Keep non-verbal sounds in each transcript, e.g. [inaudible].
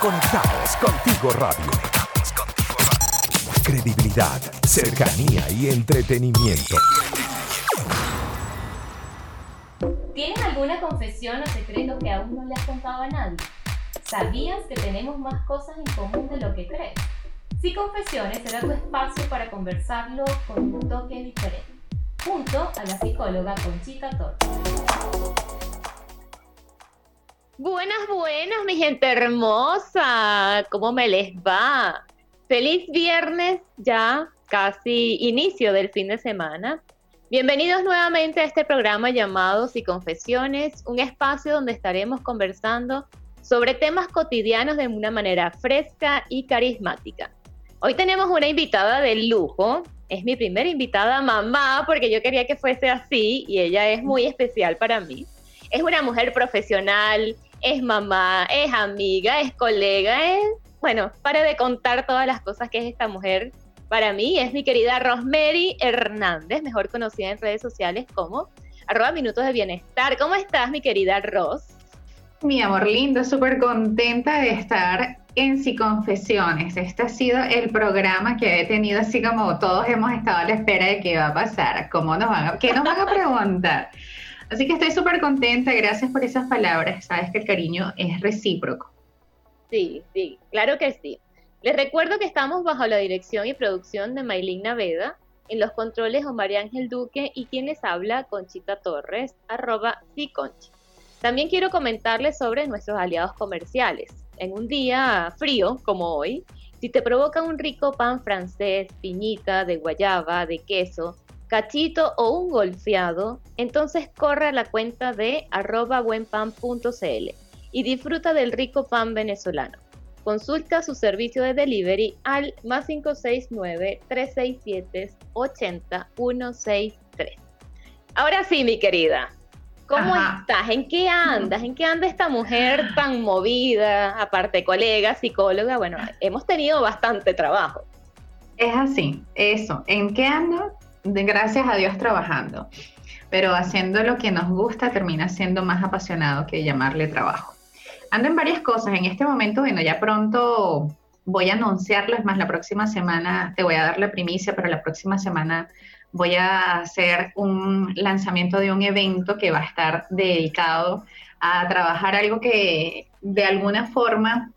Conectados contigo radio. Credibilidad, cercanía y entretenimiento. ¿Tienes alguna confesión o secreto que aún no le has contado a nadie? ¿Sabías que tenemos más cosas en común de lo que crees? Si Confesiones será tu espacio para conversarlo con un toque diferente, junto a la psicóloga Conchita Torres. Buenas, buenas, mi gente hermosa. ¿Cómo me les va? Feliz viernes, ya casi inicio del fin de semana. Bienvenidos nuevamente a este programa llamado Y Confesiones, un espacio donde estaremos conversando sobre temas cotidianos de una manera fresca y carismática. Hoy tenemos una invitada de lujo. Es mi primera invitada mamá porque yo quería que fuese así y ella es muy especial para mí. Es una mujer profesional, es mamá, es amiga, es colega, es, bueno, para de contar todas las cosas que es esta mujer. Para mí es mi querida Rosemary Hernández, mejor conocida en redes sociales como arroba minutos de bienestar. ¿Cómo estás, mi querida Ros? Mi amor lindo, súper contenta de estar en Si Confesiones. Este ha sido el programa que he tenido así como todos hemos estado a la espera de qué va a pasar, cómo nos van a, qué nos van a preguntar. [laughs] Así que estoy súper contenta, gracias por esas palabras. Sabes que el cariño es recíproco. Sí, sí, claro que sí. Les recuerdo que estamos bajo la dirección y producción de Maylin Naveda, en los controles María Ángel Duque y quien les habla, Conchita Torres, arroba Conchi. También quiero comentarles sobre nuestros aliados comerciales. En un día frío como hoy, si te provoca un rico pan francés, piñita, de guayaba, de queso, cachito o un golfeado, entonces corre a la cuenta de arroba buenpan.cl y disfruta del rico pan venezolano. Consulta su servicio de delivery al más 569-367-80163. Ahora sí, mi querida, ¿cómo estás? ¿En qué andas? ¿En qué anda esta mujer tan movida? Aparte, colega, psicóloga, bueno, hemos tenido bastante trabajo. Es así, eso. ¿En qué ando? Gracias a Dios trabajando, pero haciendo lo que nos gusta termina siendo más apasionado que llamarle trabajo. Ando en varias cosas. En este momento, bueno, ya pronto voy a anunciarlo, es más, la próxima semana te voy a dar la primicia, pero la próxima semana voy a hacer un lanzamiento de un evento que va a estar dedicado a trabajar algo que de alguna forma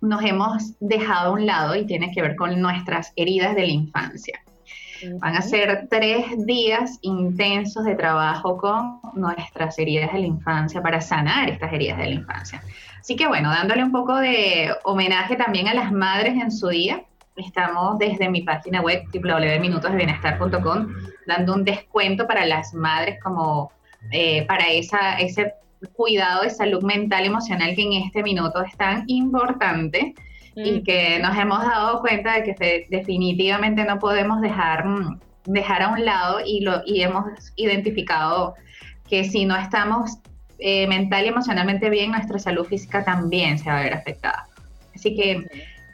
nos hemos dejado a un lado y tiene que ver con nuestras heridas de la infancia. Van a ser tres días intensos de trabajo con nuestras heridas de la infancia para sanar estas heridas de la infancia. Así que bueno, dándole un poco de homenaje también a las madres en su día, estamos desde mi página web www.minutosdebienestar.com dando un descuento para las madres como eh, para esa, ese cuidado de salud mental y emocional que en este minuto es tan importante y que nos hemos dado cuenta de que definitivamente no podemos dejar, mm, dejar a un lado y, lo, y hemos identificado que si no estamos eh, mental y emocionalmente bien, nuestra salud física también se va a ver afectada. Así que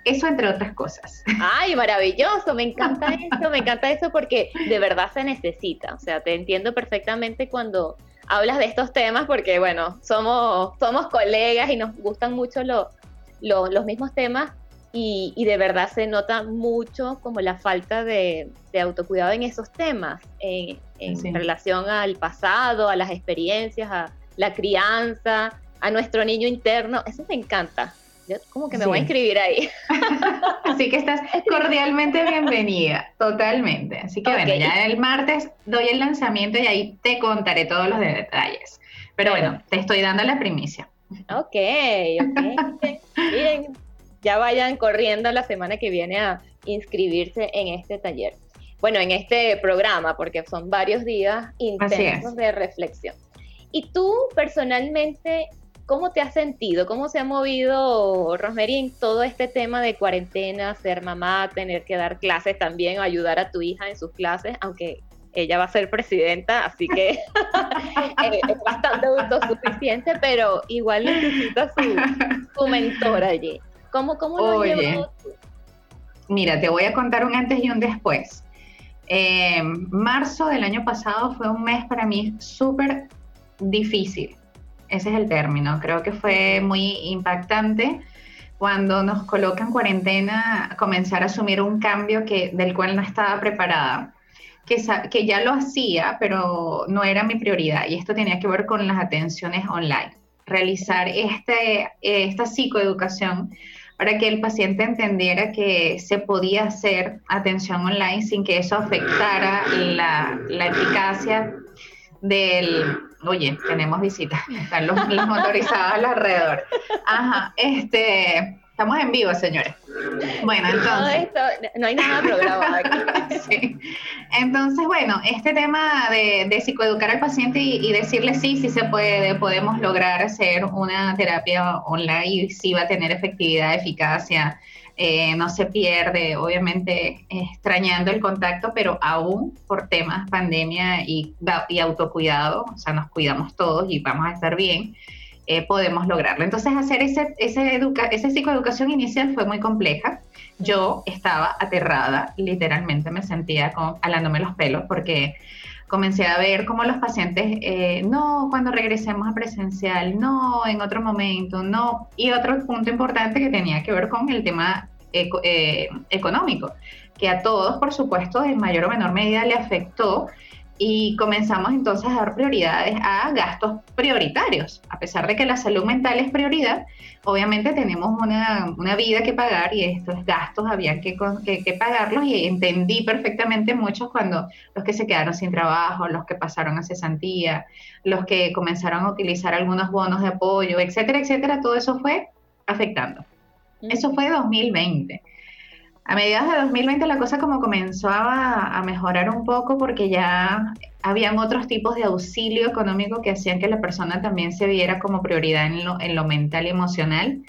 eso entre otras cosas. Ay, maravilloso, me encanta [laughs] eso, me encanta eso porque de verdad se necesita. O sea, te entiendo perfectamente cuando hablas de estos temas porque, bueno, somos, somos colegas y nos gustan mucho los los mismos temas y, de verdad se nota mucho como la falta de, autocuidado en esos temas, en, relación al pasado, a las experiencias, a la crianza, a nuestro niño interno. Eso me encanta. Yo como que me voy a inscribir ahí. [laughs] Así que estás [laughs] cordialmente bienvenida, totalmente. Así que bueno, ya el martes doy el lanzamiento y ahí te contaré todos los detalles. Pero bueno, te estoy dando la primicia. Ok, ok. Miren, ya vayan corriendo la semana que viene a inscribirse en este taller. Bueno, en este programa, porque son varios días intensos de reflexión. ¿Y tú personalmente, cómo te has sentido? ¿Cómo se ha movido, Rosemary, en todo este tema de cuarentena, ser mamá, tener que dar clases también, ayudar a tu hija en sus clases, aunque ella va a ser presidenta, así que [laughs] eh, es bastante autosuficiente, pero igual necesita su, mentor allí. ¿Cómo, cómo lo Oye, Mira, te voy a contar un antes y un después. Eh, marzo del año pasado fue un mes para mí súper difícil. Ese es el término. Creo que fue muy impactante cuando nos coloca en cuarentena, comenzar a asumir un cambio que, del cual no estaba preparada, que, que ya lo hacía, pero no era mi prioridad. Y esto tenía que ver con las atenciones online. Realizar este, esta psicoeducación para que el paciente entendiera que se podía hacer atención online sin que eso afectara la, la eficacia del, oye, tenemos visitas, están los, motorizados alrededor. Ajá, este, estamos en vivo, señores. Bueno, entonces. No, hay nada programado aquí. [laughs] sí. Entonces, bueno, este tema de, de psicoeducar al paciente y, decirle sí, sí se puede, podemos lograr hacer una terapia online y sí va a tener efectividad, eficacia, eh, no se pierde, obviamente extrañando el contacto, pero aún por temas pandemia y, y autocuidado, o sea, nos cuidamos todos y vamos a estar bien, eh, podemos lograrlo. Entonces, hacer ese, ese educa esa psicoeducación inicial fue muy compleja. Yo estaba aterrada, literalmente me sentía como alándome los pelos porque comencé a ver cómo los pacientes, eh, no, cuando regresemos a presencial, no, en otro momento, no. Y otro punto importante que tenía que ver con el tema eh, económico, que a todos, por supuesto, en mayor o menor medida le afectó y comenzamos entonces a dar prioridades a gastos prioritarios. A pesar de que la salud mental es prioridad, obviamente tenemos una, una vida que pagar y estos gastos había que, que, pagarlos y entendí perfectamente muchos cuando los que se quedaron sin trabajo, los que pasaron a cesantía, los que comenzaron a utilizar algunos bonos de apoyo, etcétera, etcétera, todo eso fue afectando. Eso fue 2020. A mediados de 2020 la cosa como comenzó a, mejorar un poco porque ya habían otros tipos de auxilio económico que hacían que la persona también se viera como prioridad en lo, en lo mental y emocional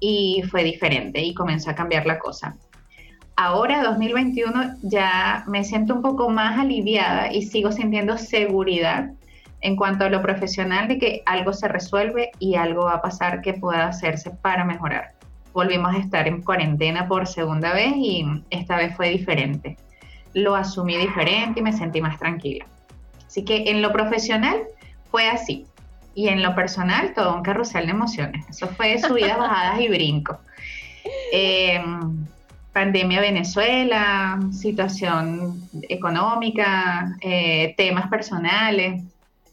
y fue diferente y comenzó a cambiar la cosa. Ahora, 2021, ya me siento un poco más aliviada y sigo sintiendo seguridad en cuanto a lo profesional de que algo se resuelve y algo va a pasar que pueda hacerse para mejorar volvimos a estar en cuarentena por segunda vez y esta vez fue diferente. Lo asumí diferente y me sentí más tranquila. Así que en lo profesional fue así. Y en lo personal, todo un carrusel de emociones. Eso fue subidas, [laughs] bajadas y brincos. Em, pandemia Venezuela, situación económica, eh, temas personales.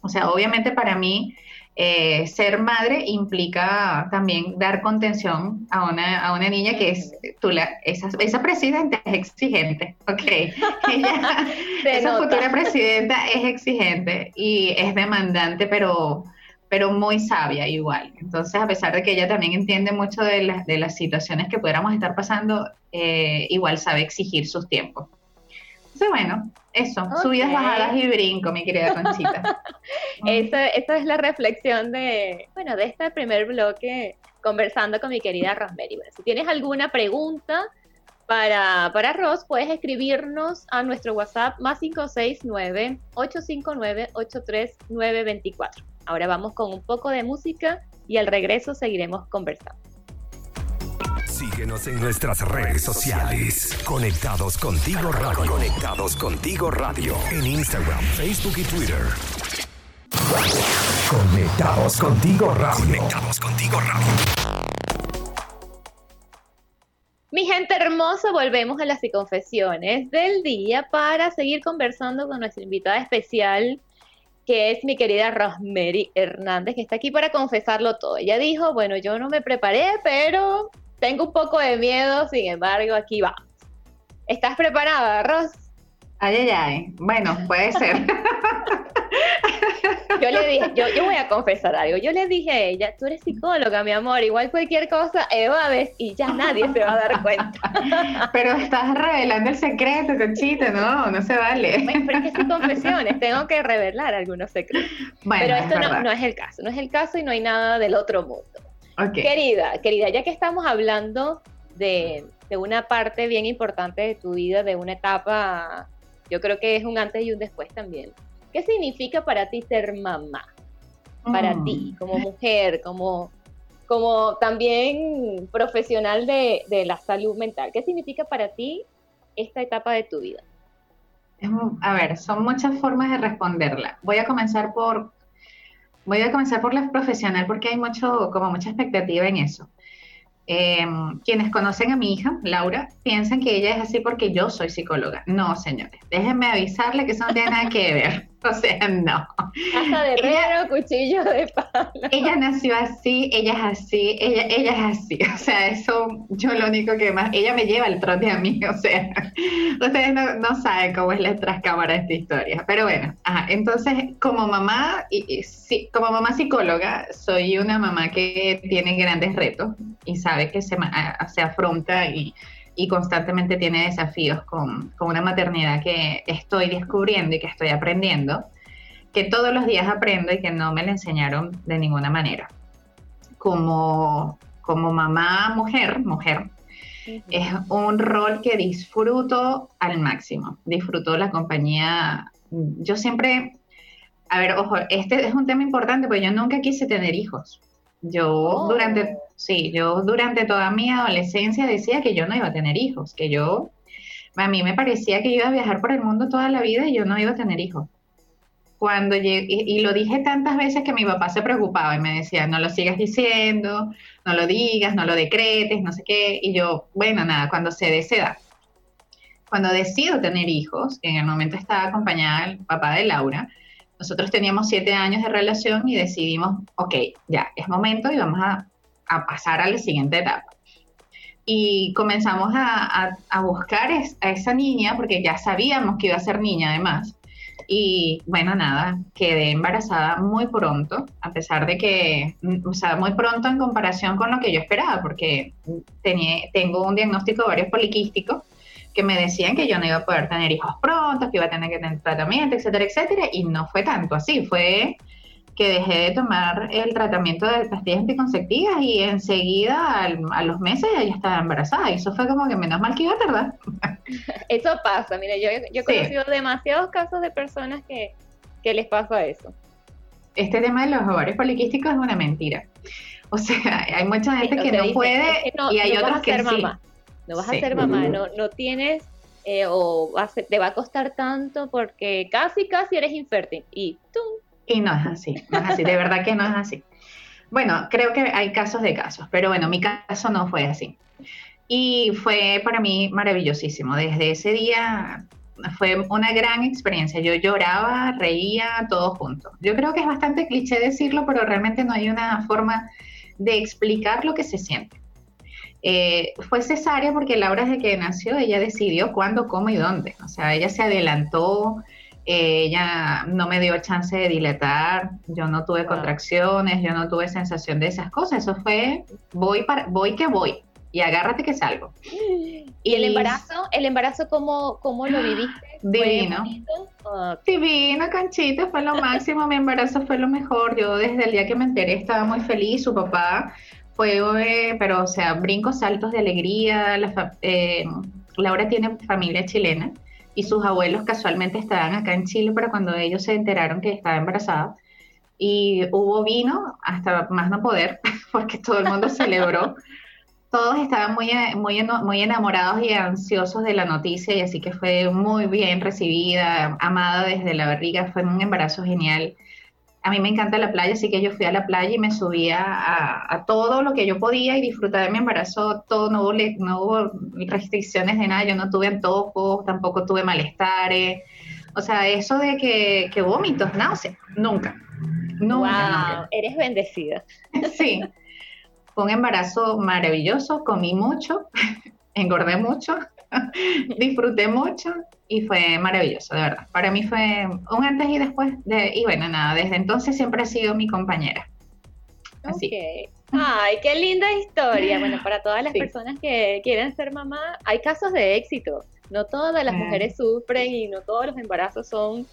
O sea, obviamente para mí eh, ser madre implica también dar contención a una, a una niña que es, tú la, esa, esa presidenta es exigente, ok. [laughs] esa futura presidenta es exigente y es demandante, pero, pero muy sabia igual. Entonces, a pesar de que ella también entiende mucho de, de las situaciones que pudiéramos estar pasando, eh, igual sabe exigir sus tiempos. Entonces, bueno, eso, subidas, bajadas y brinco, mi querida Conchita. [laughs] esa, es la reflexión de, bueno, de este primer bloque conversando con mi querida Rosemary. si tienes alguna pregunta para, para Ros, puedes escribirnos a nuestro WhatsApp más 569-859-83924. Ahora vamos con un poco de música y al regreso seguiremos conversando. Síguenos en nuestras redes sociales. Conectados contigo radio. Conectados contigo radio. En Instagram, Facebook y Twitter. Conectados contigo radio. Conectados contigo radio. Mi gente hermosa, volvemos a las confesiones del día para seguir conversando con nuestra invitada especial, que es mi querida Rosemary Hernández, que está aquí para confesarlo todo. Ella dijo, bueno, yo no me preparé, pero tengo un poco de miedo, sin embargo, aquí va. ¿Estás preparada, Ros? Ay, ay, ay. Bueno, puede ser. [laughs] yo le dije, yo, yo, voy a confesar algo. Yo le dije a ella, tú eres psicóloga, mi amor, igual cualquier cosa evades y ya nadie se va a dar cuenta. [laughs] Pero estás revelando el secreto, Conchita, no, no se vale. Bueno, es que confesiones, tengo que revelar algunos secretos. pero esto no, no, es el caso, no es el caso y no hay nada del otro mundo. Querida, querida, ya que estamos hablando de, una parte bien importante de tu vida, de una etapa, yo creo que es un antes y un después también. ¿Qué significa para ti ser mamá? Para mm. ti, como mujer, como, como también profesional de, de, la salud mental. ¿Qué significa para ti esta etapa de tu vida? A ver, son muchas formas de responderla. Voy a comenzar por Voy a comenzar por la profesional porque hay mucho, como mucha expectativa en eso. Em, quienes conocen a mi hija, Laura, piensan que ella es así porque yo soy psicóloga. No, señores, déjenme avisarle que eso no tiene nada que ver. [laughs] O sea, no. Hasta de perro, cuchillo de pala. Ella nació así, ella es así, ella, ella es así. [laughs] O sea, eso yo lo único que más, ella me lleva el trote a mí. O sea, [laughs] ustedes no, no saben cómo es la trascámara de esta historia. Pero bueno, ajá, entonces como mamá, y, sí, como mamá psicóloga, soy una mamá que tiene grandes retos y sabe que se, se afronta y y constantemente tiene desafíos con, con, una maternidad que estoy descubriendo y que estoy aprendiendo, que todos los días aprendo y que no me la enseñaron de ninguna manera. Como, como mamá mujer, mujer, es un rol que disfruto al máximo. Disfruto la compañía. Yo siempre, a ver, ojo, este es un tema importante porque yo nunca quise tener hijos. Yo oh. durante, sí, yo durante toda mi adolescencia decía que yo no iba a tener hijos, que yo, a mí me parecía que yo iba a viajar por el mundo toda la vida y yo no iba a tener hijos. Cuando llegué, y, lo dije tantas veces que mi papá se preocupaba y me decía, no lo sigas diciendo, no lo digas, no lo decretes, no sé qué. Y yo, bueno, nada, cuando se dé cuando decido tener hijos, que en el momento estaba acompañada del papá de Laura, nosotros teníamos siete años de relación y decidimos, ok, ya, es momento y vamos a, pasar a la siguiente etapa. Y comenzamos a, buscar a esa niña, porque ya sabíamos que iba a ser niña además. Y bueno, nada, quedé embarazada muy pronto, a pesar de que, o sea, muy pronto en comparación con lo que yo esperaba, porque tenía, tengo un diagnóstico de varios poliquísticos que me decían que yo no iba a poder tener hijos pronto, que iba a tener que tener tratamiento, etcétera, etcétera, y no fue tanto así, fue que dejé de tomar el tratamiento de pastillas anticonceptivas y enseguida a los meses ya estaba embarazada. Y eso fue como que menos mal que iba a tardar. [laughs] Eso pasa, mira, yo, yo he conocido demasiados casos de personas que, que les pasa eso. Este tema de los ovarios poliquísticos es una mentira. O sea, hay mucha gente que no puede y hay otros que sí no vas a ser mamá, no, no tienes eh, o te va a costar tanto porque casi, casi eres infértil y tú. Y no es así, no es así, de verdad que no es así. Bueno, creo que hay casos de casos, pero bueno, mi caso no fue así. Y fue para mí maravillosísimo. Desde ese día fue una gran experiencia. Yo lloraba, reía, todo junto. Yo creo que es bastante cliché decirlo, pero realmente no hay una forma de explicar lo que se siente. Eh, fue cesárea porque Laura desde que nació ella decidió cuándo, cómo y dónde. O sea, ella se adelantó, eh, ella no me dio chance de dilatar, yo no tuve contracciones, yo no tuve sensación de esas cosas. Eso fue voy para, voy que voy y agárrate que salgo. ¿Y, el embarazo? ¿El embarazo cómo, cómo lo viviste? [gasps] Divino. Divino, Canchita, fue lo máximo. Mi embarazo fue lo mejor. Yo desde el día que me enteré estaba muy feliz. Su papá fue, pero o sea, brincos saltos de alegría. Eh, Laura tiene familia chilena y sus abuelos casualmente estaban acá en Chile para cuando ellos se enteraron que estaba embarazada. Y hubo vino hasta más no poder, [laughs] porque todo el mundo celebró. Todos estaban muy, muy, muy enamorados y ansiosos de la noticia y así que fue muy bien recibida, amada desde la barriga, fue un embarazo genial a mí me encanta la playa, así que yo fui a la playa y me subía a, todo lo que yo podía y disfrutar de mi embarazo. Todo, no hubo, no hubo restricciones de nada, yo no tuve antojos, tampoco tuve malestares. O sea, eso de que, que vómitos, náuseas, nunca. Nunca, wow, eres bendecida. [laughs] Sí, fue un embarazo maravilloso, comí mucho, [laughs] engordé mucho, [laughs] disfruté mucho y fue maravilloso, de verdad. Para mí fue un antes y después, de, y bueno, nada, desde entonces siempre ha sido mi compañera. Así. Ay, qué linda historia. Bueno, para todas las personas que quieren ser mamá, hay casos de éxito. No todas las mujeres sufren y no todos los embarazos son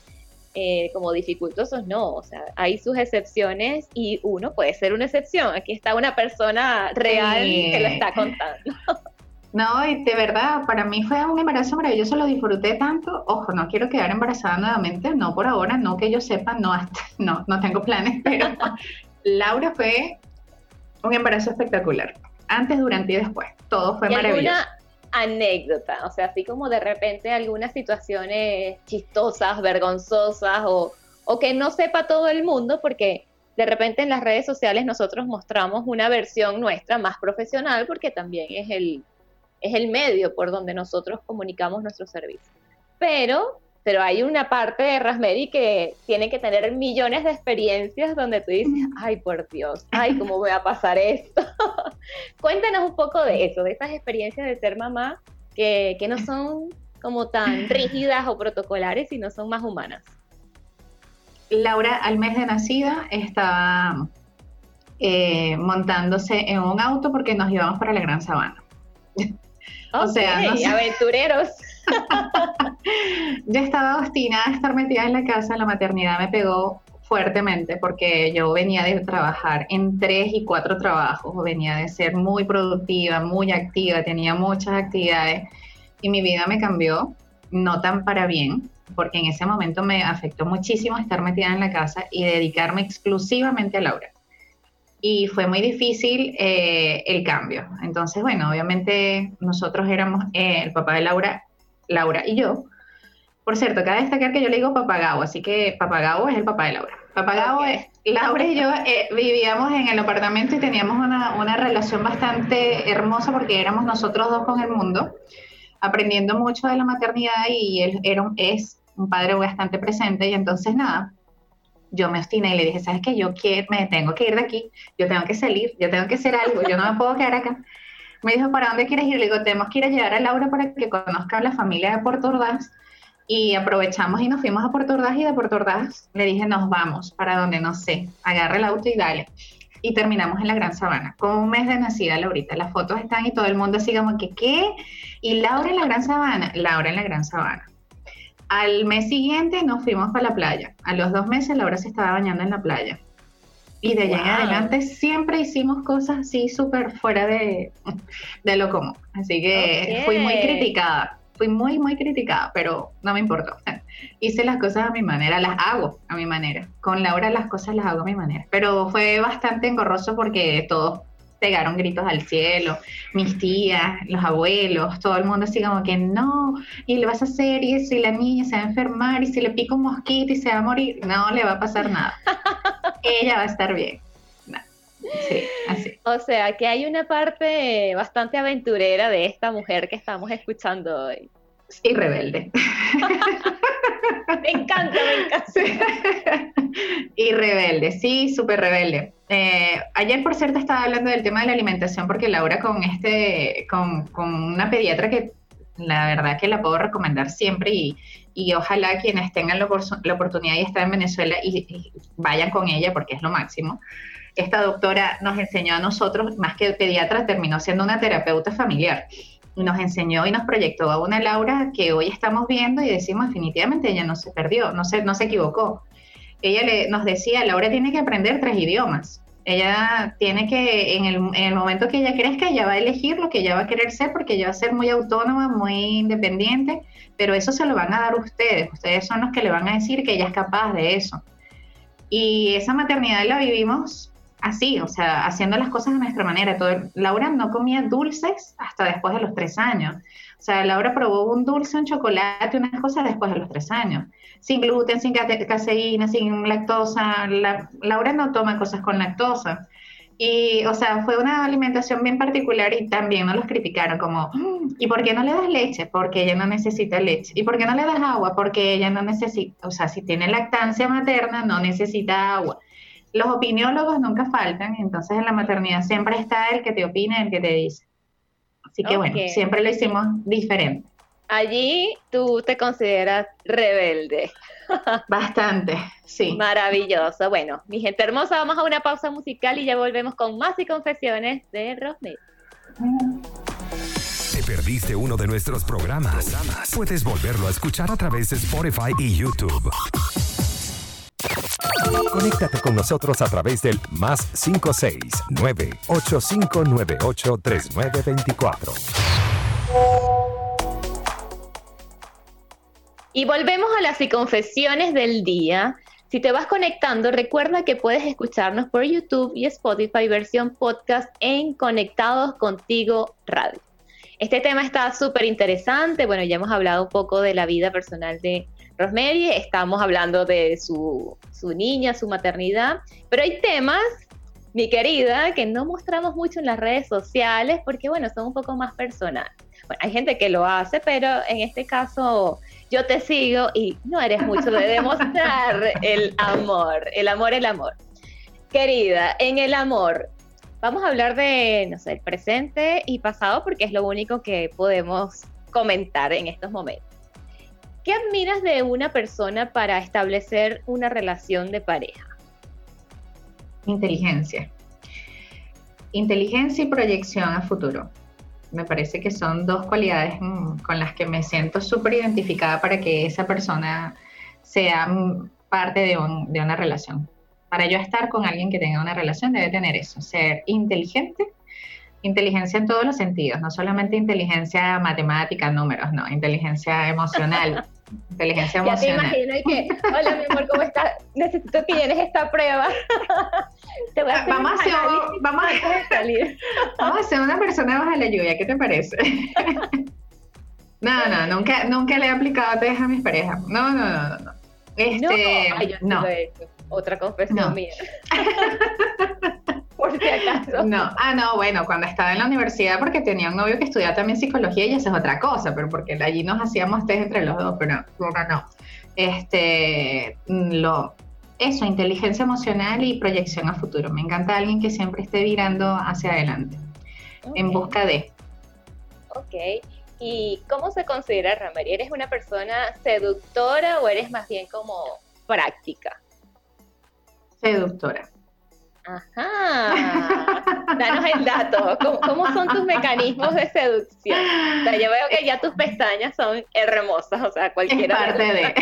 eh, como dificultosos, no. O sea, hay sus excepciones y uno puede ser una excepción. Aquí está una persona real que lo está contando. [laughs] No, y de verdad, para mí fue un embarazo maravilloso, lo disfruté tanto. Ojo, no quiero quedar embarazada nuevamente, no por ahora, no que yo sepa, no, hasta, [laughs] no, no tengo planes, pero [laughs] Laura fue un embarazo espectacular, antes, durante y después. Todo fue maravilloso. Alguna anécdota, o sea, así como de repente algunas situaciones chistosas, vergonzosas o, o que no sepa todo el mundo, porque de repente en las redes sociales nosotros mostramos una versión nuestra más profesional porque también es el, es el medio por donde nosotros comunicamos nuestro servicio. Pero, pero hay una parte de Rasmedi que tiene que tener millones de experiencias donde tú dices, ay por Dios, ay, ¿cómo voy a pasar esto? [laughs] Cuéntanos un poco de eso, de esas experiencias de ser mamá que, que no son como tan rígidas o protocolares, sino son más humanas. Laura, al mes de nacida, estaba eh, montándose en un auto porque nos íbamos para la Gran Sabana. O sea, [laughs] aventureros. [laughs] yo estaba obstinada a estar metida en la casa, la maternidad me pegó fuertemente porque yo venía de trabajar en tres y cuatro trabajos, venía de ser muy productiva, muy activa, tenía muchas actividades y mi vida me cambió, no tan para bien, porque en ese momento me afectó muchísimo estar metida en la casa y dedicarme exclusivamente a Laura. Y fue muy difícil eh, el cambio. Entonces, bueno, obviamente nosotros éramos eh, el papá de Laura, Laura y yo. Por cierto, cabe destacar que yo le digo papagao, así que papagao es el papá de Laura. Papagao es, Laura y yo eh, vivíamos en el apartamento y teníamos una, una relación bastante hermosa porque éramos nosotros dos con el mundo aprendiendo mucho de la maternidad y él era, es un padre bastante presente y entonces nada, yo me obstiné y le dije, ¿sabes qué? Yo quiero, me tengo que ir de aquí, yo tengo que salir, yo tengo que hacer algo, yo no me puedo quedar acá. Me dijo, ¿para dónde quieres ir? Le digo, tenemos que ir a llevar a Laura para que conozca a la familia de Puerto Ordaz. Y aprovechamos y nos fuimos a Puerto Ordaz y de Puerto Ordaz le dije, nos vamos, para donde no sé, agarra el auto y dale y terminamos en la Gran Sabana, con un mes de nacida Laurita. Las fotos están y todo el mundo así como que, ¿qué? Y Laura en la Gran Sabana, Laura en la Gran Sabana. Al mes siguiente nos fuimos para la playa. A los dos meses Laura se estaba bañando en la playa. Y de allá en adelante siempre hicimos cosas así súper fuera de, de, lo común. Así que fui muy criticada fui muy, muy criticada, pero no me importó. [laughs] Hice las cosas a mi manera, las hago a mi manera. Con Laura las cosas las hago a mi manera. Pero fue bastante engorroso porque todos pegaron gritos al cielo, mis tías, los abuelos, todo el mundo así como que no, y le vas a hacer y eso, y la niña se va a enfermar, y si le pica un mosquito y se va a morir, no le va a pasar nada. [laughs] Ella va a estar bien. Sí, así. O sea, que hay una parte bastante aventurera de esta mujer que estamos escuchando hoy. Y rebelde. [laughs] me encanta, me encanta. y rebelde, sí, súper rebelde. Eh, ayer, por cierto, estaba hablando del tema de la alimentación porque Laura con este, con, una pediatra que la verdad que la puedo recomendar siempre y, ojalá quienes tengan la, oportunidad y están en Venezuela y, vayan con ella porque es lo máximo esta doctora nos enseñó a nosotros, más que pediatra, terminó siendo una terapeuta familiar. Nos enseñó y nos proyectó a una Laura que hoy estamos viendo y decimos definitivamente ella no se perdió, no se, no se equivocó. Ella le, nos decía, Laura tiene que aprender tres idiomas. Ella tiene que, en el, en el momento que ella crezca, ella va a elegir lo que ella va a querer ser porque ella va a ser muy autónoma, muy independiente, pero eso se lo van a dar ustedes. Ustedes son los que le van a decir que ella es capaz de eso. Y esa maternidad la vivimos así, o sea, haciendo las cosas de nuestra manera. Laura no comía dulces hasta después de los tres años. O sea, Laura probó un dulce, un chocolate, unas cosas después de los tres años. Sin gluten, sin caseína, sin lactosa. Laura no toma cosas con lactosa. Y, o sea, fue una alimentación bien particular y también nos los criticaron como, mm, ¿y por qué no le das leche? Porque ella no necesita leche. ¿Y por qué no le das agua? Porque ella no necesita, o sea, si tiene lactancia materna, no necesita agua los opiniólogos nunca faltan, entonces en la maternidad siempre está el que te opina, el que te dice. Así que bueno, siempre lo hicimos diferente. Allí tú te consideras rebelde. [laughs] Bastante, sí. Maravilloso. Bueno, mi gente hermosa, vamos a una pausa musical y ya volvemos con más y confesiones de Rosney. ¿Te perdiste uno de nuestros programas? Puedes volverlo a escuchar a través de Spotify y YouTube. Conéctate con nosotros a través del más 569-8598-3924. Y volvemos a las confesiones del día. Si te vas conectando, recuerda que puedes escucharnos por YouTube y Spotify versión podcast en Conectados Contigo Radio. Este tema está súper interesante. Bueno, ya hemos hablado un poco de la vida personal de Rosemary, estamos hablando de su, su niña, su maternidad, pero hay temas mi querida, que no mostramos mucho en las redes sociales porque, bueno, son un poco más personales. Bueno, hay gente que lo hace, pero en este caso yo te sigo y no eres mucho de demostrar el amor, el amor, el amor. Querida, en el amor, vamos a hablar de, no sé, el presente y pasado porque es lo único que podemos comentar en estos momentos. ¿Qué admiras de una persona para establecer una relación de pareja? Inteligencia. Inteligencia y proyección a futuro. Me parece que son dos cualidades con las que me siento súper identificada para que esa persona sea parte de, de una relación. Para yo estar con alguien que tenga una relación debe tener eso, ser inteligente inteligencia en todos los sentidos, no solamente inteligencia matemática, números, no, inteligencia emocional, [laughs] Inteligencia emocional. Ya te imagino que, hola mi amor, ¿cómo estás? Necesito que llenes esta prueba. [laughs] te voy a hacer vamos, a hacer, vamos, a, salir. [laughs] vamos a hacer una persona bajo la lluvia, ¿qué te parece? no, no, nunca, nunca le he aplicado test a mis parejas. No, no, no, no. Este, no, yo Otra confesión mía. Por si acaso. No, ah, no, bueno, cuando estaba en la universidad, porque tenía un novio que estudiaba también psicología y esa es otra cosa, pero porque allí nos hacíamos test entre los dos, pero no, no. Este, lo, eso, inteligencia emocional y proyección a futuro. Me encanta alguien que siempre esté virando hacia adelante, en busca de. Ok. ¿Y cómo se considera, Ramari? ¿Eres una persona seductora o eres más bien como práctica? Seductora. Ajá. Danos el dato. ¿Cómo, son tus mecanismos de seducción? O sea, yo veo que ya tus pestañas son hermosas, o sea, cualquiera. Es parte de.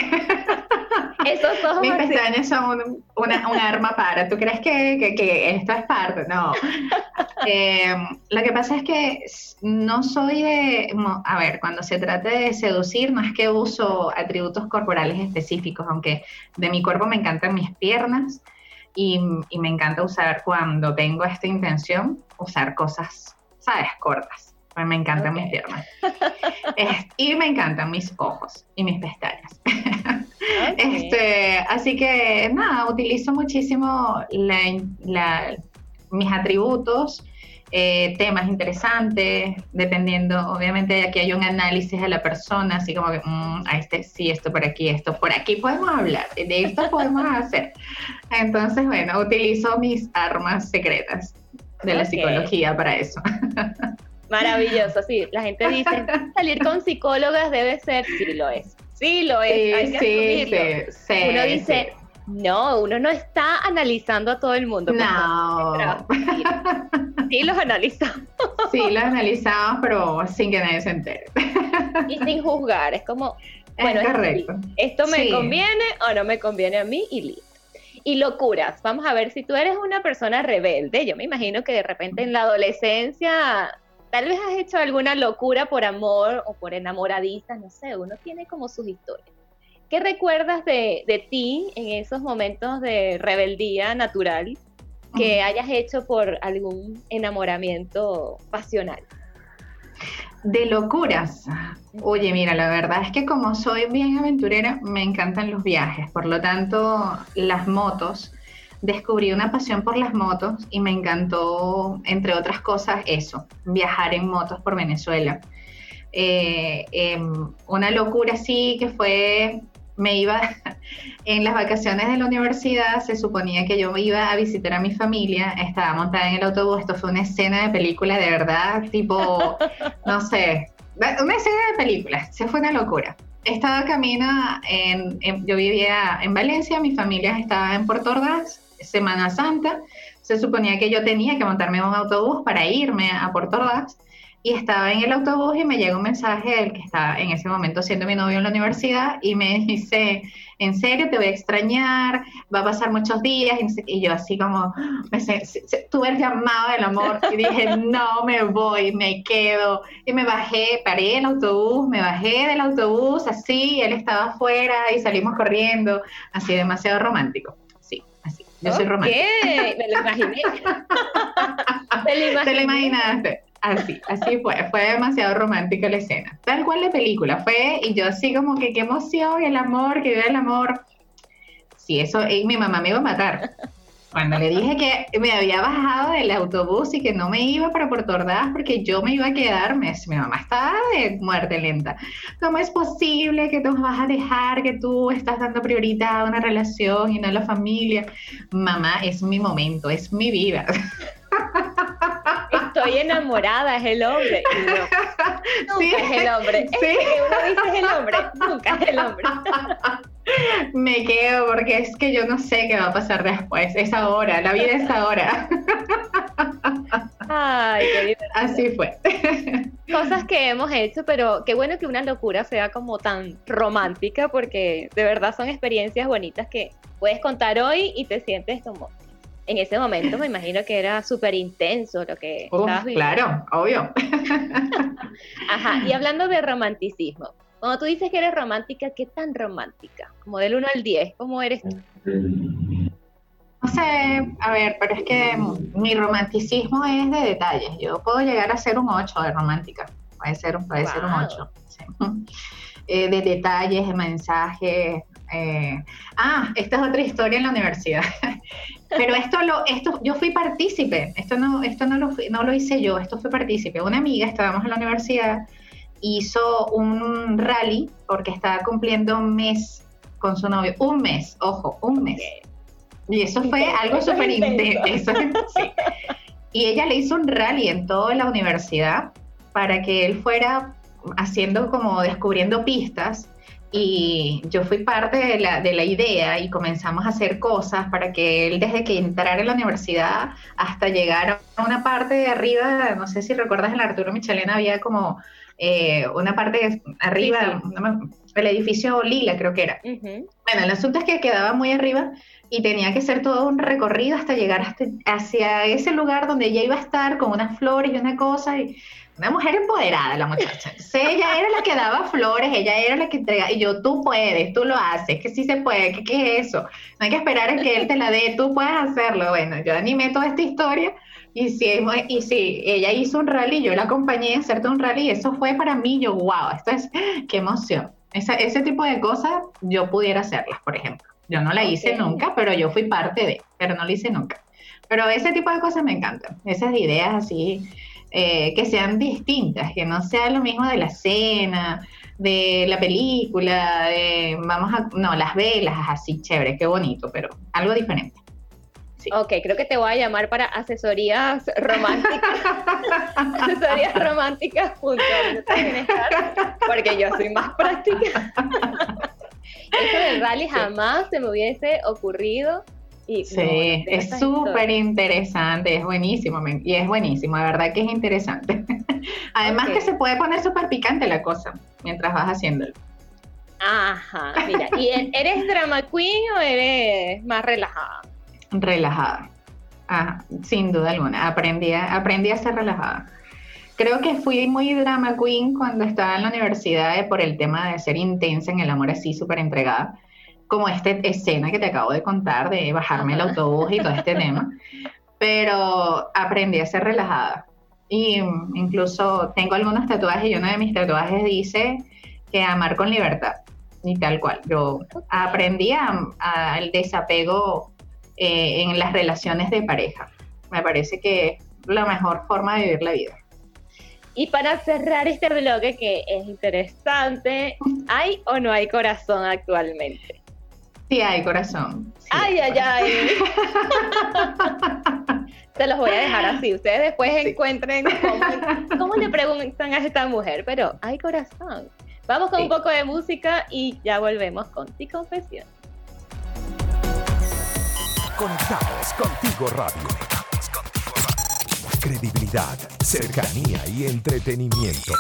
Esos ojos. Mis pestañas son un, arma para. ¿Tú crees que, esto es parte? No. Eh, lo que pasa es que no soy de. A ver, cuando se trata de seducir, no es que uso atributos corporales específicos, aunque de mi cuerpo me encantan mis piernas y, me encanta usar cuando tengo esta intención, usar cosas, ¿sabes? Cortas. Me encantan mis piernas. [laughs] y me encantan mis ojos y mis pestañas. este, así que nada, utilizo muchísimo mis atributos eh, temas interesantes, dependiendo, obviamente aquí hay un análisis de la persona, así como que, mm, a este sí, esto por aquí, esto por aquí podemos hablar, de esto podemos hacer. Entonces, bueno, utilizo mis armas secretas de la psicología para eso. Maravilloso, sí, la gente dice, salir con psicólogas debe ser, sí lo es, sí lo es, sí, sí, sí, Uno dice, no, uno no está analizando a todo el mundo. No. Sí, los analizamos. Sí, los analizamos, pero sin que nadie se entere. Y sin juzgar. Es como, bueno, esto me conviene o no me conviene a mí y listo. Y locuras. Vamos a ver si tú eres una persona rebelde. Yo me imagino que de repente en la adolescencia tal vez has hecho alguna locura por amor o por enamoradiza, no sé, uno tiene como sus historias. ¿Qué recuerdas de, ti en esos momentos de rebeldía natural que hayas hecho por algún enamoramiento pasional? De locuras. Oye, mira, la verdad es que como soy bien aventurera, me encantan los viajes. Por lo tanto, las motos, descubrí una pasión por las motos y me encantó, entre otras cosas, eso, viajar en motos por Venezuela. Eh, em, una locura sí que fue me iba [laughs] en las vacaciones de la universidad, se suponía que yo iba a visitar a mi familia, estaba montada en el autobús, esto fue una escena de película de verdad, tipo, [laughs] no sé, una escena de película, se fue una locura. Estaba camino en, yo vivía en Valencia, mi familia estaba en Puerto Ordaz, Semana Santa, se suponía que yo tenía que montarme en un autobús para irme a Puerto Ordaz, y estaba en el autobús y me llega un mensaje del que estaba en ese momento siendo mi novio en la universidad y me [laughs] dice, en serio, te voy a extrañar, va a pasar muchos días y yo así como, me, tuve el llamado del amor y dije, [laughs] no, me voy, me quedo y me bajé, paré el autobús, me bajé del autobús así, él estaba afuera y salimos corriendo, así demasiado romántico. Sí, así. Yo soy romántica. Me lo imaginé. [laughs] ¿Te lo imaginaste? Así, así fue, fue demasiado romántica la escena. Tal cual la película fue, y yo así como que qué emoción, el amor, que vive el amor. Sí, eso, y mi mamá me iba a matar. Cuando le dije que me había bajado del autobús y que no me iba para Puerto porque yo me iba a quedar, mi mamá estaba de muerte lenta. ¿Cómo es posible que tú vas a dejar que tú estás dando prioridad a una relación y no a la familia? Mamá, es mi momento, es mi vida. [laughs] Estoy enamorada, es el hombre. nunca es el hombre. Sí. Es que uno dice es el hombre, nunca es el hombre. [laughs] Me quedo porque es que yo no sé qué va a pasar después. Es ahora, la vida es ahora. Ay, qué Así fue. Cosas que hemos hecho, pero qué bueno que una locura sea como tan romántica, porque de verdad son experiencias bonitas que puedes contar hoy y te sientes como. En ese momento me imagino que era súper intenso lo que estabas viviendo. Claro, obvio. [laughs] Ajá, y hablando de romanticismo, cuando tú dices que eres romántica, ¿qué tan romántica? Como del 1 al 10, ¿cómo eres tú? No sé, a ver, pero es que mi romanticismo es de detalles. Yo puedo llegar a ser un 8 de romántica. Puede ser, puede ser un 8. [laughs] Eh, de detalles, de mensajes. Eh. Ah, esta es otra historia en la universidad. [laughs] pero esto lo, esto, yo fui partícipe. Esto no, esto no lo, no lo hice yo. Esto fue partícipe. Una amiga, estábamos en la universidad hizo un rally porque estaba cumpliendo un mes con su novio, un mes, ojo, un mes. Y eso fue algo súper intenso. Y ella le hizo un rally en toda la universidad para que él fuera haciendo como descubriendo pistas y yo fui parte de la, de la, idea y comenzamos a hacer cosas para que él desde que entrara en la universidad hasta llegar a una parte de arriba, no sé si recuerdas en Arturo Michelena había como eh, una parte arriba, el edificio Lila creo que era. Bueno, el asunto es que quedaba muy arriba y tenía que ser todo un recorrido hasta llegar hasta, hacia ese lugar donde ella iba a estar con unas flores y una cosa. Y, una mujer empoderada, la muchacha. ella era la que daba flores, ella era la que entregaba. Y yo, tú puedes, tú lo haces, que sí se puede, que qué es eso. No hay que esperar a que él te la dé, tú puedes hacerlo. Bueno, yo animé toda esta historia y sí, y sí, ella hizo un rally, yo la acompañé a hacerte un rally, eso fue para mí, yo, wow, esto es, qué emoción. ese tipo de cosas yo pudiera hacerlas, por ejemplo. Yo no la hice nunca, pero yo fui parte de, pero no la hice nunca. Pero ese tipo de cosas me encantan, esas ideas así, eh, que sean distintas, que no sea lo mismo de la cena, de la película, de vamos a, no, las velas, así chévere, qué bonito, pero algo diferente. Ok, creo que te voy a llamar para asesorías románticas. [laughs] asesorías románticas porque yo soy más práctica. [laughs] Eso del rally jamás se me hubiese ocurrido. Y sí, es súper interesante, es buenísimo, y es buenísimo, de verdad que es interesante. [laughs] Además que se puede poner súper picante la cosa mientras vas haciéndolo. Ajá, mira, ¿y e-, eres drama queen o eres más relajada? relajada. sin duda alguna. Aprendí a, aprendí a ser relajada. Creo que fui muy drama queen cuando estaba en la universidad por el tema de ser intensa en el amor así, súper entregada. Como esta escena que te acabo de contar de bajarme el autobús y todo este tema. [laughs] Pero aprendí a ser relajada. Y incluso tengo algunos tatuajes y uno de mis tatuajes dice que amar con libertad. Y tal cual. Yo aprendí al desapego eh, en las relaciones de pareja. Me parece que es la mejor forma de vivir la vida. Y para cerrar este bloque que es interesante, [laughs] ¿hay o no hay corazón actualmente? Sí, hay corazón. ay, ay, ay. [laughs] Se los voy a dejar así. Ustedes después encuentren cómo, le preguntan a esta mujer, pero hay corazón. Vamos con un poco de música y ya volvemos con ti confesión. Conectados contigo radio. Credibilidad, cercanía y entretenimiento.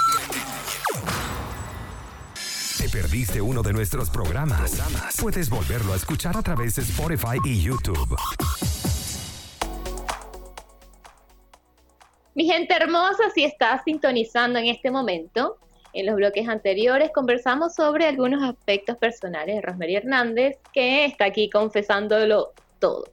¿Te perdiste uno de nuestros programas? Puedes volverlo a escuchar a través de Spotify y YouTube. Mi gente hermosa, si estás sintonizando en este momento, en los bloques anteriores conversamos sobre algunos aspectos personales de Rosemary Hernández, que está aquí confesándolo todo.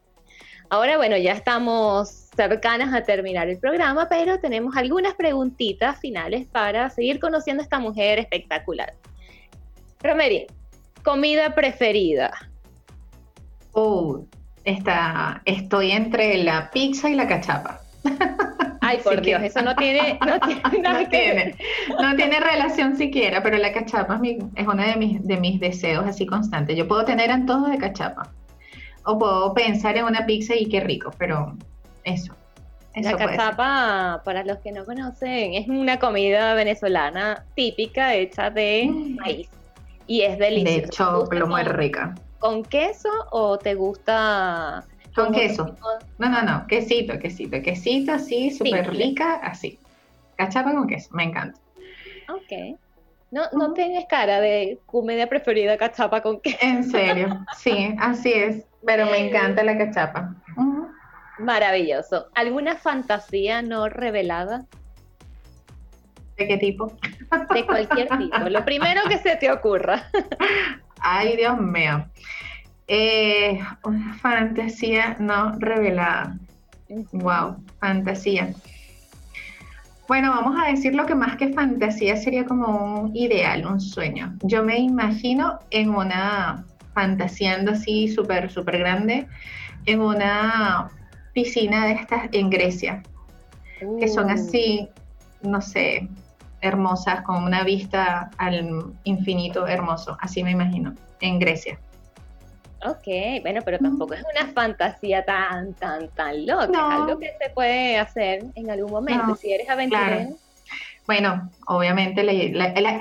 Ahora, bueno, ya estamos cercanas a terminar el programa, pero tenemos algunas preguntitas finales para seguir conociendo a esta mujer espectacular. Romery, comida preferida. Oh, está, estoy entre la pizza y la cachapa. [laughs] Ay, por Dios, eso no tiene, no [laughs] tiene nada no tiene, no tiene relación siquiera, pero la cachapa es, mi, es uno de mis, de mis deseos así constantes. Yo puedo tener antojos de cachapa o puedo pensar en una pizza y qué rico, pero eso. la cachapa, para los que no conocen, es una comida venezolana típica hecha de mm. maíz y es deliciosa. De hecho, muy rica. ¿Con queso o te gusta con queso. No, no, no, quesito, quesito, quesito así, súper rica, así. Cachapa con queso, me encanta. Ok. No, no tienes cara de comedia preferida cachapa con queso. En serio, sí, así es. Pero me encanta la cachapa. Maravilloso. ¿Alguna fantasía no revelada? ¿De qué tipo? De cualquier [laughs] tipo. Lo primero que se te ocurra. Ay, Dios mío. Eh, una fantasía no revelada. Wow, fantasía. Bueno, vamos a decir lo que más que fantasía sería como un ideal, un sueño. Yo me imagino en una, fantaseando así súper, súper grande, en una piscina de estas en Grecia, que son uh. así, no sé, hermosas, con una vista al infinito hermoso, así me imagino, en Grecia. Ok, bueno, pero tampoco es una fantasía tan, tan, tan loca. Es algo que se puede hacer en algún momento. si eres aventurero. Bueno, obviamente,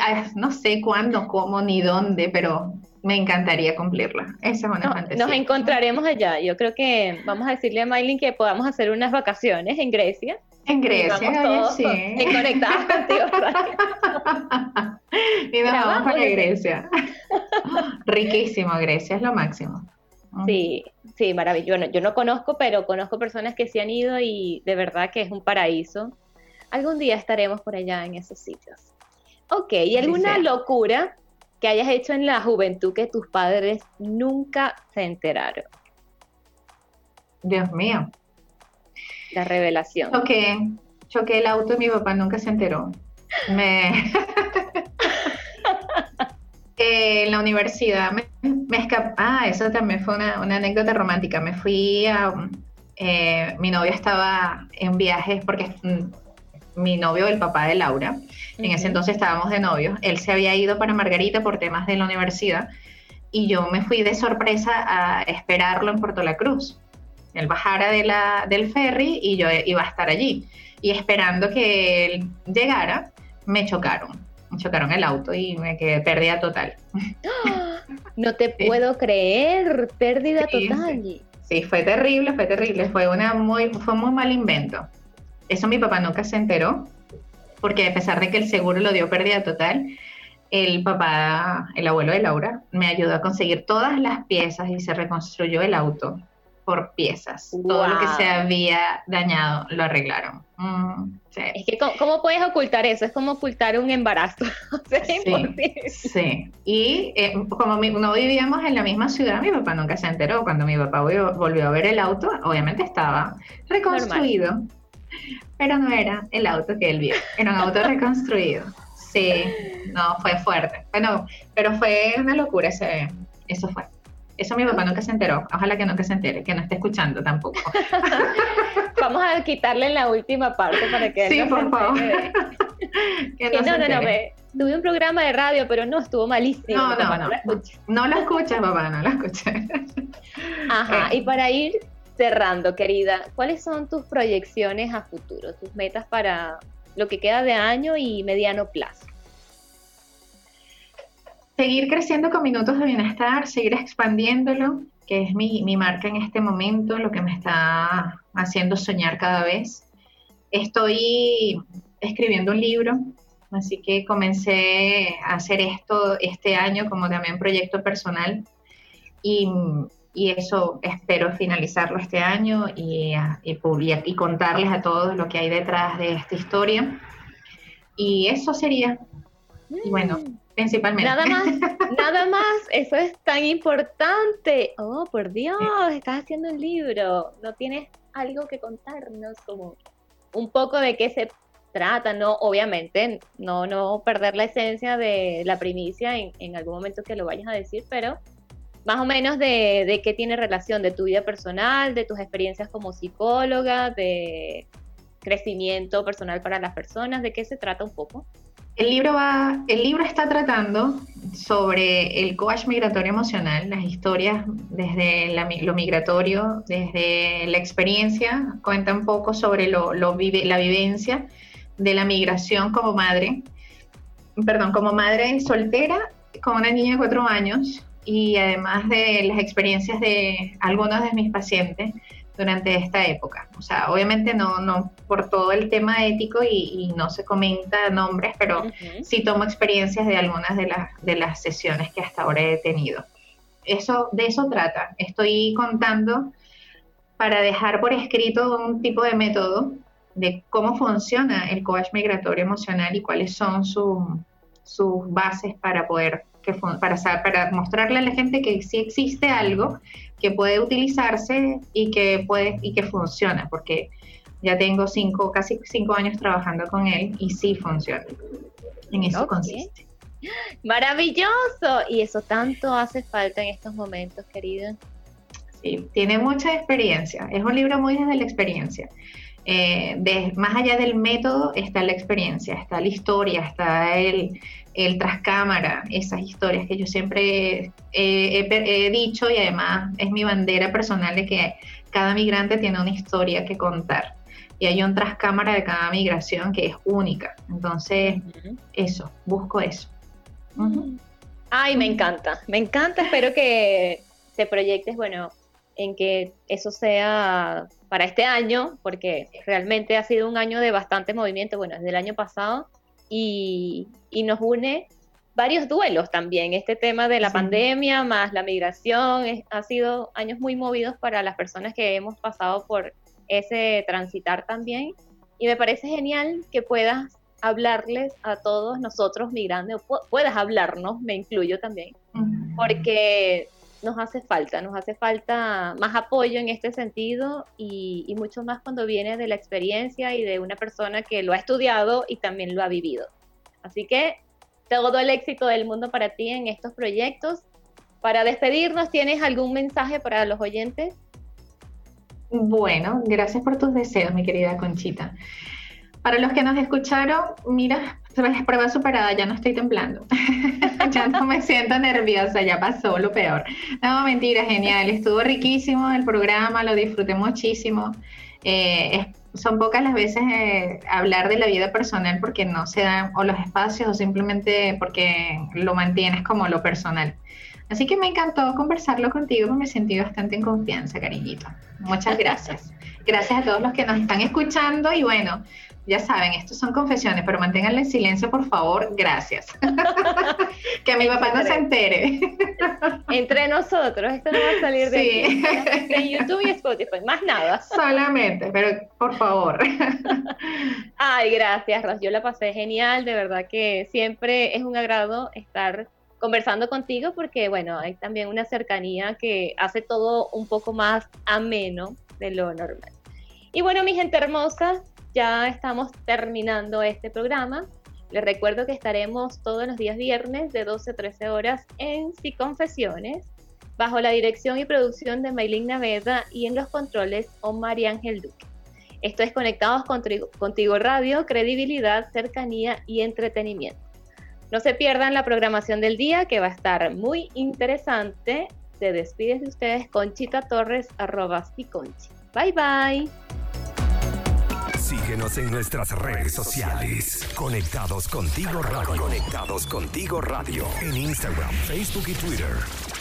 ah, no sé cuándo, cómo, ni dónde, pero me encantaría cumplirla. Esa es una fantasía. Nos encontraremos allá. Yo creo que vamos a decirle a Maylin que podamos hacer unas vacaciones en Grecia. En Grecia, oye, sí. En conectadas contigo. [laughs] y nos vamos para Grecia. [laughs] Riquísimo Grecia, es lo máximo. Sí, sí, maravilloso. yo no conozco, pero conozco personas que sí han ido y de verdad que es un paraíso. Algún día estaremos por allá en esos sitios. Ok, ¿y alguna locura que hayas hecho en la juventud que tus padres nunca se enteraron? Dios mío. La revelación. Choqué, choqué el auto y mi papá nunca se enteró. Me... [laughs] en la universidad me, me escapé. Ah, eso también fue una, anécdota romántica. Me fui a. Eh, mi novia estaba en viajes porque mm, mi novio, el papá de Laura, en ese entonces estábamos de novios. Él se había ido para Margarita por temas de la universidad y yo me fui de sorpresa a esperarlo en Puerto La Cruz. Él bajara de la, del ferry y yo iba a estar allí. Y esperando que él llegara, me chocaron. Me chocaron el auto y me quedé pérdida total. [gasps] No te puedo creer, pérdida total. Sí. fue terrible, fue terrible. Fue, una muy, fue muy mal invento. Eso mi papá nunca se enteró, porque a pesar de que el seguro lo dio pérdida total, el papá, el abuelo de Laura, me ayudó a conseguir todas las piezas y se reconstruyó el auto por piezas. Todo lo que se había dañado lo arreglaron. Mm, es que, ¿cómo, puedes ocultar eso? Es como ocultar un embarazo. [laughs] sí, Y eh, como no vivíamos en la misma ciudad, mi papá nunca se enteró. Cuando mi papá volvió, a ver el auto, obviamente estaba reconstruido. Pero no era el auto que él vio, era un auto reconstruido. Sí, no, fue fuerte. Bueno, pero fue una locura ese, eso fue. Eso mi papá nunca se enteró. Ojalá que nunca se entere, que no esté escuchando tampoco. [laughs] Vamos a quitarle la última parte para que Sí, por favor. [laughs] no, no, no, no, tuve un programa de radio, pero no, estuvo malísimo. No, no, no. No, no lo escuchas, papá, no lo escuchas. [laughs] Ajá, eh. y para ir cerrando, querida, ¿cuáles son tus proyecciones a futuro, tus metas para lo que queda de año y mediano plazo? Seguir creciendo con minutos de bienestar, seguir expandiéndolo, que es mi, marca en este momento, lo que me está haciendo soñar cada vez. Estoy escribiendo un libro, así que comencé a hacer esto este año como también proyecto personal y, eso espero finalizarlo este año y, y, y contarles a todos lo que hay detrás de esta historia. Y eso sería Y bueno, mm. principalmente. Nada más, [laughs] nada más, eso es tan importante. Oh, por Dios, estás haciendo un libro, no tienes algo que contarnos como un poco de qué se trata, no, obviamente, no, no perder la esencia de la primicia en, en algún momento que lo vayas a decir, pero más o menos de, de, qué tiene relación, de tu vida personal, de tus experiencias como psicóloga, de crecimiento personal para las personas, de qué se trata un poco. El libro, va, el libro está tratando sobre el coach migratorio emocional, las historias desde lo migratorio, desde la experiencia, cuenta un poco sobre la vivencia de la migración como madre, perdón, como madre soltera con una niña de cuatro años y además de las experiencias de algunos de mis pacientes durante esta época. O sea, obviamente no, no por todo el tema ético y, no se comenta nombres, pero sí tomo experiencias de algunas de, las de las sesiones que hasta ahora he tenido. Eso, de eso trata. Estoy contando para dejar por escrito un tipo de método de cómo funciona el coach migratorio emocional y cuáles son sus bases para poder que, para, para mostrarle a la gente que sí existe algo que puede utilizarse y que puede y que funciona, porque ya tengo cinco, casi cinco años trabajando con él y sí funciona. En eso consiste. Maravilloso. Y eso tanto hace falta en estos momentos, querida. Sí, tiene mucha experiencia. Es un libro muy desde la experiencia. Eh, de, más allá del método está la experiencia, está la historia, está el, el trascámara, esas historias que yo siempre he, dicho y además es mi bandera personal de que cada migrante tiene una historia que contar y hay un trascámara de cada migración que es única. Entonces, eso, busco eso. Ay, me encanta, me encanta, espero que te proyectes, bueno, en que eso sea para este año, porque realmente ha sido un año de bastante movimiento, bueno, desde el año pasado, y, nos une varios duelos también. Este tema de la pandemia más la migración ha sido años muy movidos para las personas que hemos pasado por ese transitar también. Y me parece genial que puedas hablarles a todos nosotros migrantes, o puedas hablarnos, me incluyo también, porque nos hace falta, nos hace falta más apoyo en este sentido y, mucho más cuando viene de la experiencia y de una persona que lo ha estudiado y también lo ha vivido. Así que todo el éxito del mundo para ti en estos proyectos. Para despedirnos, ¿tienes algún mensaje para los oyentes? Bueno, gracias por tus deseos, mi querida Conchita. Para los que nos escucharon, mira, prueba superada, ya no estoy temblando. [laughs] ya no me siento nerviosa, ya pasó lo peor. No, mentira, genial. Estuvo riquísimo el programa, lo disfruté muchísimo. Eh, son pocas las veces eh, hablar de la vida personal porque no se dan o los espacios o simplemente porque lo mantienes como lo personal. Así que me encantó conversarlo contigo, me sentí bastante en confianza, cariñito. Muchas gracias. Gracias a todos los que nos están escuchando y bueno, ya saben, estos son confesiones, pero manténganle en silencio, por favor, gracias. [laughs] que mi papá no se entere. Entre nosotros, esto no va a salir de, YouTube y Spotify, más nada. Solamente, pero por favor. Ay, gracias, Ros, yo la pasé genial, de verdad que siempre es un agrado estar conversando contigo porque, bueno, hay también una cercanía que hace todo un poco más ameno de lo normal. Y bueno, mi gente hermosa, ya estamos terminando este programa. Les recuerdo que estaremos todos los días viernes de 12 a 13 horas en Si Confesiones, bajo la dirección y producción de Maylin Naveda y en los controles Omar y Ángel Duque. Esto es Conectados Contigo Radio, credibilidad, cercanía y entretenimiento. No se pierdan la programación del día que va a estar muy interesante. Se despide de ustedes Conchita Torres, arroba Conchi. Bye bye. Síguenos en nuestras redes sociales. Conectados contigo radio. Conectados contigo radio. En Instagram, Facebook y Twitter.